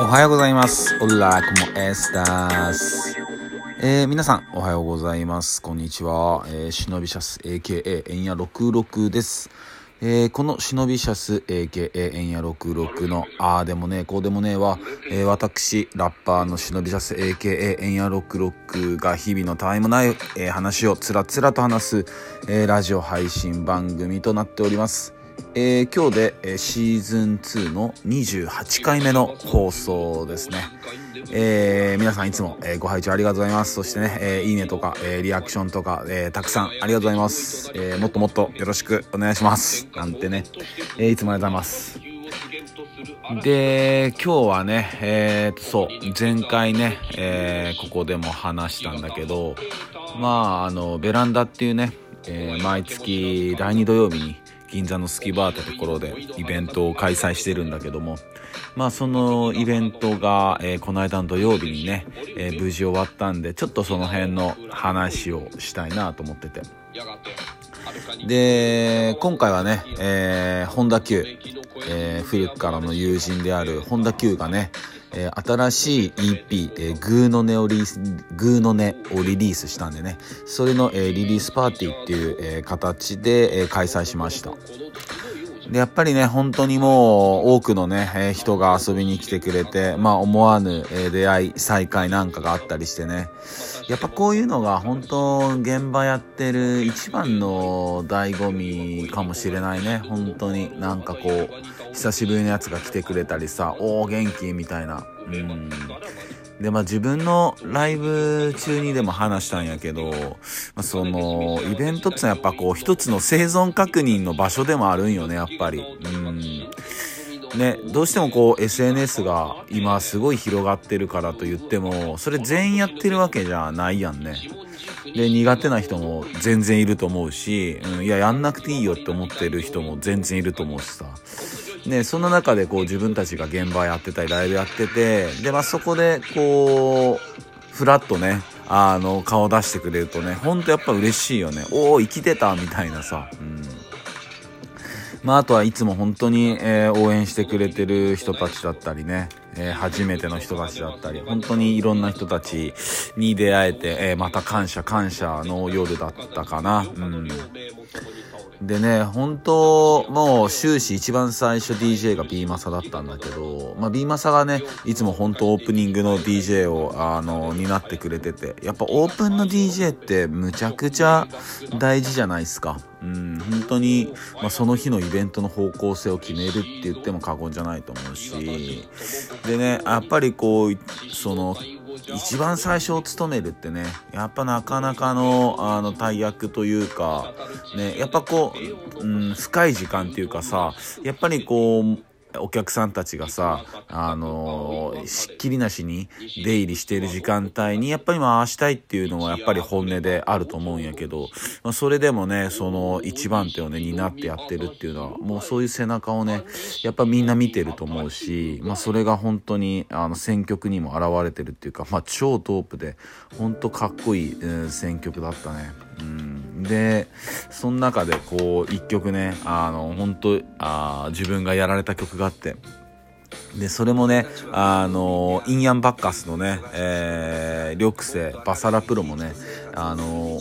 おはようございます。オラコモエスタス。えー、皆さん、おはようございます。こんにちは。えー、忍びシャス、AKA エンヤ66です。えー、この忍びシャス、AKA エンヤ66の、あーでもね、こうでもねえは、えー、私、ラッパーの忍びシャス、AKA エンヤ66が日々のたわいもない、えー、話をつらつらと話す、えー、ラジオ配信番組となっております。えー今日で、えーシーズン2の28回目の放送ですね。えー皆さんいつも、えーご拝聴ありがとうございます。そしてね、えーいいねとか、えーリアクションとか、えーたくさんありがとうございます。えーもっともっとよろしくお願いします。なんてね、えーいつもありがとうございます。で、今日はね、えーと、そう、前回ね、えーここでも話したんだけど、まあ、あの、ベランダっていうね、えー毎月第2土曜日に銀座のスキバーってところでイベントを開催してるんだけども、まあそのイベントが、えーこの間の土曜日にね、えー無事終わったんで、ちょっとその辺の話をしたいなと思ってて。で、今回はね、えー、本田 Q、えー古くからの友人である本田 Q がね、えー新しい EP、えーグーの音をリリース、グーの音をリリースしたんでね、それの、えーリリースパーティーっていう、えー形で、えー開催しました。で、やっぱりね、本当にもう多くのね、えー人が遊びに来てくれて、まあ思わぬ、えー出会い、再会なんかがあったりしてね。やっぱこういうのが本当現場やってる一番の醍醐味かもしれないね。本当になんかこう、久しぶりのやつが来てくれたりさ、おー元気みたいな。うん。で、まあ自分のライブ中にでも話したんやけど、まあ、その、イベントってのはやっぱこう一つの生存確認の場所でもあるんよね、やっぱり。うん。ね、どうしてもこう SNS が今すごい広がってるからと言っても、それ全員やってるわけじゃないやんね。で、苦手な人も全然いると思うし、うん、いや、やんなくていいよって思ってる人も全然いると思うしさ。ね、そんな中でこう自分たちが現場やってたりライブやってて、で、まあそこでこう、ふらっとね、あの、顔出してくれるとね、ほんとやっぱ嬉しいよね。おー、生きてたみたいなさ。うん。まあ、あとはいつも本当に、えー応援してくれてる人たちだったりね、えー初めての人たちだったり、本当にいろんな人たちに出会えて、えーまた感謝感謝の夜だったかな。うん。でね、本当もう終始一番最初 DJ が B マサだったんだけど、まあ B マサがね、いつも本当オープニングの DJ を、あの、担ってくれてて、やっぱオープンの DJ ってむちゃくちゃ大事じゃないですか。うん、本当に、まあ、その日のイベントの方向性を決めるって言っても過言じゃないと思うし、でね、やっぱりこう、その、一番最初を務めるってね、やっぱなかなかの、あの、大役というか、ね、やっぱこう、うん、深い時間っていうかさ、やっぱりこう、お客さんたちがさ、あのしっきりなしに出入りしている時間帯にやっぱり回したいっていうのはやっぱり本音であると思うんやけど、まあ、それでもね、その一番手をね、担ってやってるっていうのは、もうそういう背中をね、やっぱみんな見てると思うし、まあそれが本当にあの選曲にも現れてるっていうか、まあ超トープで、本当かっこいい、うん選曲だったね。うん、でその中でこう一曲ねあの本当あ自分がやられた曲があってでそれもねあのインヤンバッカスのね、えー、緑星バサラプロもねあの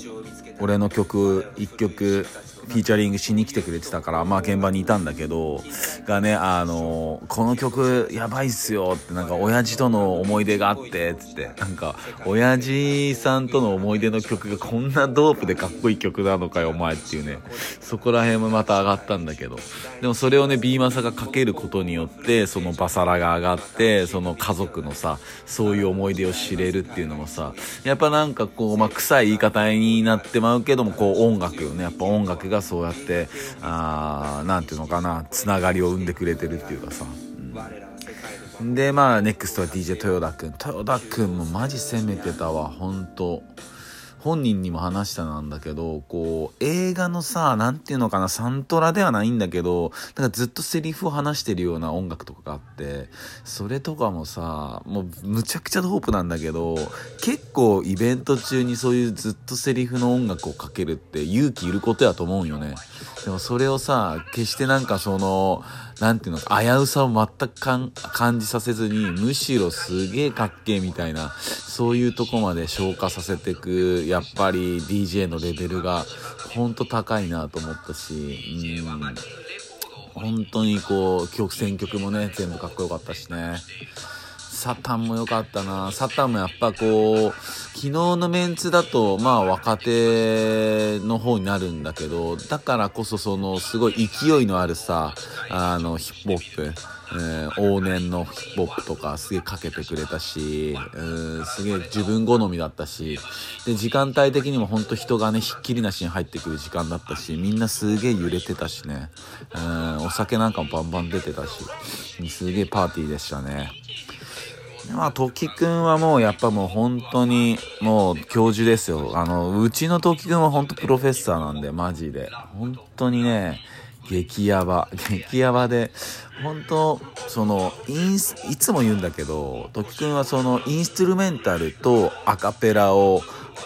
俺の曲1曲フィーチャリングしに来てくれてたから、まあ現場にいたんだけど、がね、あのこの曲やばいっすよって、なんか親父との思い出があって、つって、なんか、親父さんとの思い出の曲がこんなドープでかっこいい曲なのかよ、お前っていうね、そこら辺もまた上がったんだけど、でもそれをね、ビーマサがかけることによって、そのバサラが上がって、その家族のさ、そういう思い出を知れるっていうのもさ、やっぱなんかこう、まあ、臭い言い方になってまうけども、こう音楽よね、やっぱ音楽がそうやって、あなんていうのかな、つながりを生んでくれてるっていうかさ、うんで、まあ、ネクストは DJ 豊田君。豊田君もマジ攻めてたわ、本当。本人にも話したなんだけど、こう、映画のさ、なんていうのかな、サントラではないんだけど、なんかずっとセリフを話してるような音楽とかがあって、それとかもさ、もうむちゃくちゃドープなんだけど、結構イベント中にそういうずっとセリフの音楽をかけるって勇気いることやと思うよね。でもそれをさ、決してなんかその、なんていうのか、危うさを全く感じさせずに、むしろすげえかっけえみたいな、そういうとこまで消化させていく、やっぱり DJ のレベルが、ほんと高いなと思ったし、うん。本当にこう、曲、選曲もね、全部かっこよかったしね。サタンも良かったな。サタンもやっぱこう、昨日のメンツだと、まあ若手の方になるんだけど、だからこそそのすごい勢いのあるさ、あのヒップホップ、えー、往年のヒップホップとかすげえかけてくれたし、えー、すげえ自分好みだったし、で、時間帯的にもほんと人がね、ひっきりなしに入ってくる時間だったし、みんなすげえ揺れてたしね、えー、お酒なんかもバンバン出てたし、すげえパーティーでしたね。まあ、時くんはもうやっぱもう本当にもう教授ですよ。あの、うちの時くんは本当プロフェッサーなんで、マジで。本当にね、激ヤバ。激ヤバで、本当その、インス、いつも言うんだけど、時くんはその、インストゥルメンタルとアカペラを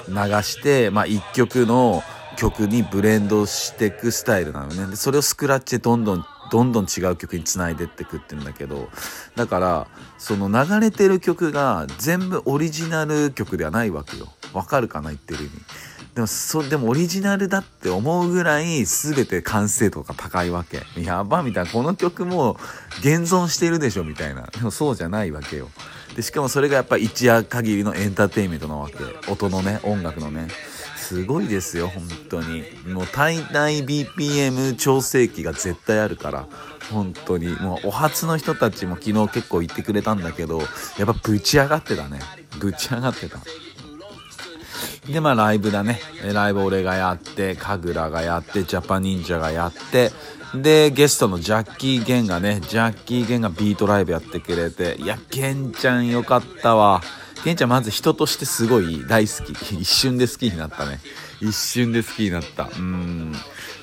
流して、まあ、一曲の曲にブレンドしていくスタイルなのね。で、それをスクラッチでどんどんどんどん違う曲につないでってくってんだけどだからその流れてる曲が全部オリジナル曲ではないわけよ。わかるかな言ってる意味。でもそでもオリジナルだって思うぐらい全て完成度が高いわけ。やばみたいな。この曲も現存してるでしょみたいな。でもそうじゃないわけよ。でしかもそれがやっぱ一夜限りのエンターテインメントなわけ。音のね音楽のね。すごいですよ、本当に。もう体内 BPM 調整器が絶対あるから、本当に。もうお初の人たちも昨日結構言ってくれたんだけど、やっぱぶち上がってたね。ぶち上がってた。で、まあライブだね。ライブ俺がやって、神楽がやって、ジャパニンジャがやって、で、ゲストのジャッキー・ゲンがね、ジャッキー・ゲンがビートライブやってくれて、いや、ゲンちゃんよかったわ。ケンちゃんまず人としてすごい大好き。一瞬で好きになったね。一瞬で好きになった。うん。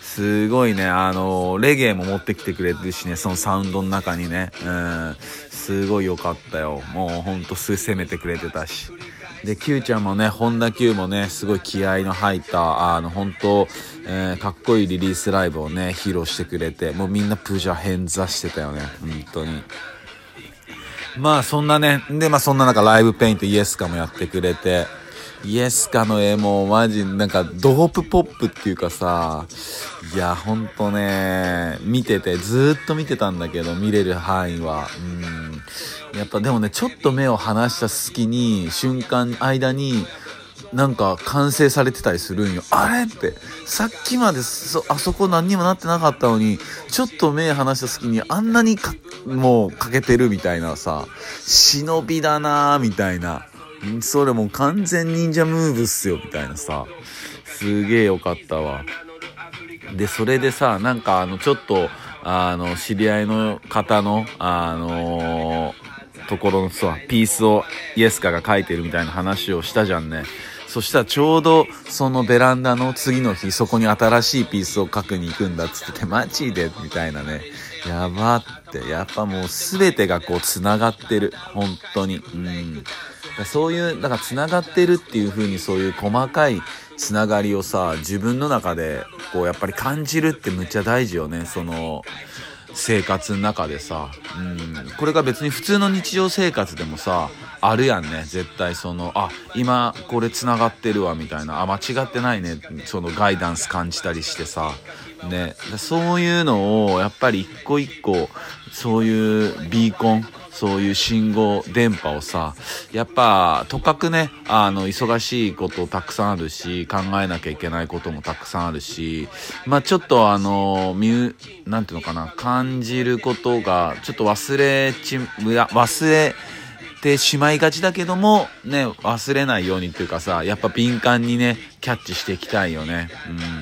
すごいね、あの、レゲエも持ってきてくれてるしね、そのサウンドの中にね。うん。すごい良かったよ。もうほんとすぐ攻めてくれてたし。で、Q ちゃんもね、本田 Q もね、すごい気合の入った、あの、本当えー、かっこいいリリースライブをね、披露してくれて、もうみんなプジャーンザしてたよね。本当に。まあそんなね、でまあそんな中ライブペイントイエスカもやってくれて、イエスカの絵もマジなんかドープポップっていうかさ、いやほんとね、見てて、ずーっと見てたんだけど、見れる範囲は。うん。やっぱでもね、ちょっと目を離した隙に、瞬間、間に、なんか完成されてたりするんよ。あれって、さっきまでそ、あそこ何にもなってなかったのに、ちょっと目離した隙にあんなにか、もう欠けてるみたいなさ、忍びだなーみたいな。それもう完全忍者ムーブっすよみたいなさ、すげえよかったわ。で、それでさ、なんかあの、ちょっと、あの、知り合いの方の、あのー、ところのさ、ピースをイエスカが書いてるみたいな話をしたじゃんね。そしたらちょうどそのベランダの次の日そこに新しいピースを書くに行くんだっつっててマジでみたいなね。やばって。やっぱもう全てがこう繋がってる。本当に。うん。そういう、だから繋がってるっていう風にそういう細かいつながりをさ、自分の中でこうやっぱり感じるってむっちゃ大事よね。その、生活の中でさ、うん、これが別に普通の日常生活でもさ、あるやんね、絶対その、あ、今これ繋がってるわ、みたいな、あ、間違ってないね、そのガイダンス感じたりしてさ、ね、そういうのを、やっぱり一個一個、そういうビーコン、そういう信号、電波をさ、やっぱ、とかくね、あの、忙しいことたくさんあるし、考えなきゃいけないこともたくさんあるし、まあちょっとあの、ミュ、なんていうのかな、感じることが、ちょっと忘れち、忘れ、てしまいがちだけども、ね、忘れないようにっていうかさ、やっぱ敏感にね、キャッチしていきたいよね。うん。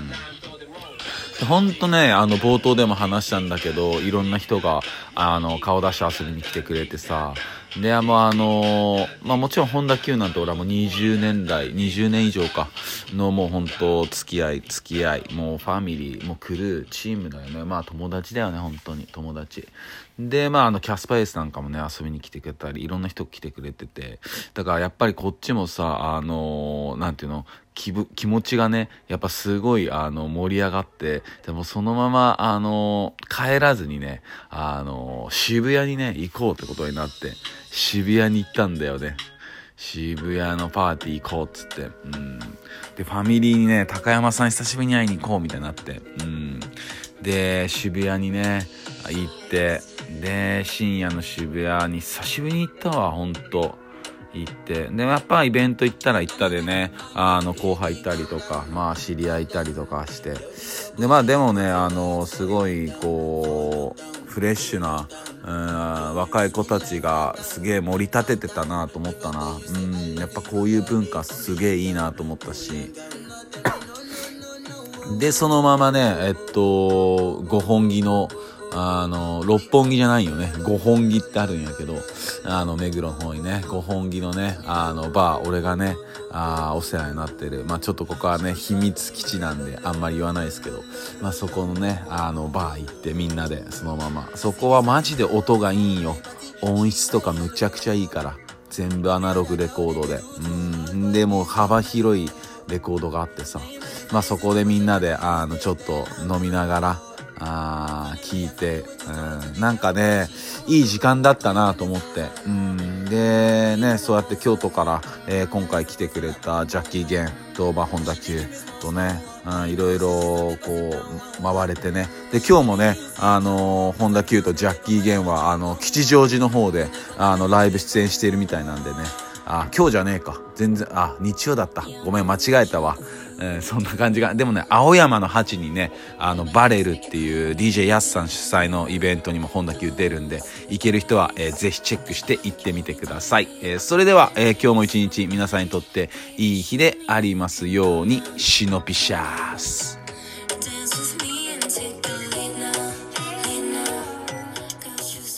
ほんとね、あの、冒頭でも話したんだけど、いろんな人が、あの、顔出し遊びに来てくれてさ、で、もうあの、まあもちろんホンダ Q なんて俺はもう20年代、20年以上かのもう本当付き合い、付き合い、もうファミリー、もうクルー、チームだよね。まあ友達だよね、本当に。友達。で、まああのキャスパエースなんかもね、遊びに来てくれたり、いろんな人来てくれてて。だからやっぱりこっちもさ、あのー、なんていうの、気気持ちがね、やっぱすごい、あの、盛り上がって、でもそのまま、あの、帰らずにね、あの、渋谷にね、行こうってことになって、渋谷に行ったんだよね。渋谷のパーティー行こうっつって。うん。で、ファミリーにね、高山さん久しぶりに会いに行こうみたいになって。うん。で、渋谷にね、行って、で、深夜の渋谷に久しぶりに行ったわ、ほんと。行って。で、やっぱイベント行ったら行ったでね、あの、後輩いたりとか、まあ、知り合いいたりとかして。で、まあ、でもね、あの、すごい、こう、フレッシュな、うん、若い子たちがすげえ盛り立ててたなと思ったな。うん、やっぱこういう文化すげえいいなと思ったし。で、そのままね、えっと、五本木の、あの、六本木じゃないよね。五本木ってあるんやけど、あの、目黒の方にね、五本木のね、あの、バー、俺がね、あお世話になってる。まあちょっとここはね、秘密基地なんで、あんまり言わないですけど、まあそこのね、あの、バー行ってみんなで、そのまま。そこはマジで音がいいんよ。音質とかむちゃくちゃいいから。全部アナログレコードで。うん。で、も幅広いレコードがあってさ。まあそこでみんなで、あの、ちょっと飲みながら、あ聞いて、うん、なんかね、いい時間だったなと思って。うん、で、ね、そうやって京都から、えー、今回来てくれたジャッキー・ゲン、ドーバー・ホンダ級とね、うん、いろいろこう、回れてね。で、今日もね、あのー、ホンダ級とジャッキー・ゲンは、あの、吉祥寺の方で、あの、ライブ出演しているみたいなんでね。あ、今日じゃねえか。全然、あ、日曜だった。ごめん、間違えたわ。えー、そんな感じが。でもね、青山の8にね、あの、バレルっていう DJ ヤスさん主催のイベントにも本田急出るんで、行ける人は、えー、ぜひチェックして行ってみてください。えー、それでは、え今日も一日皆さんにとっていい日でありますように、シノピシャース。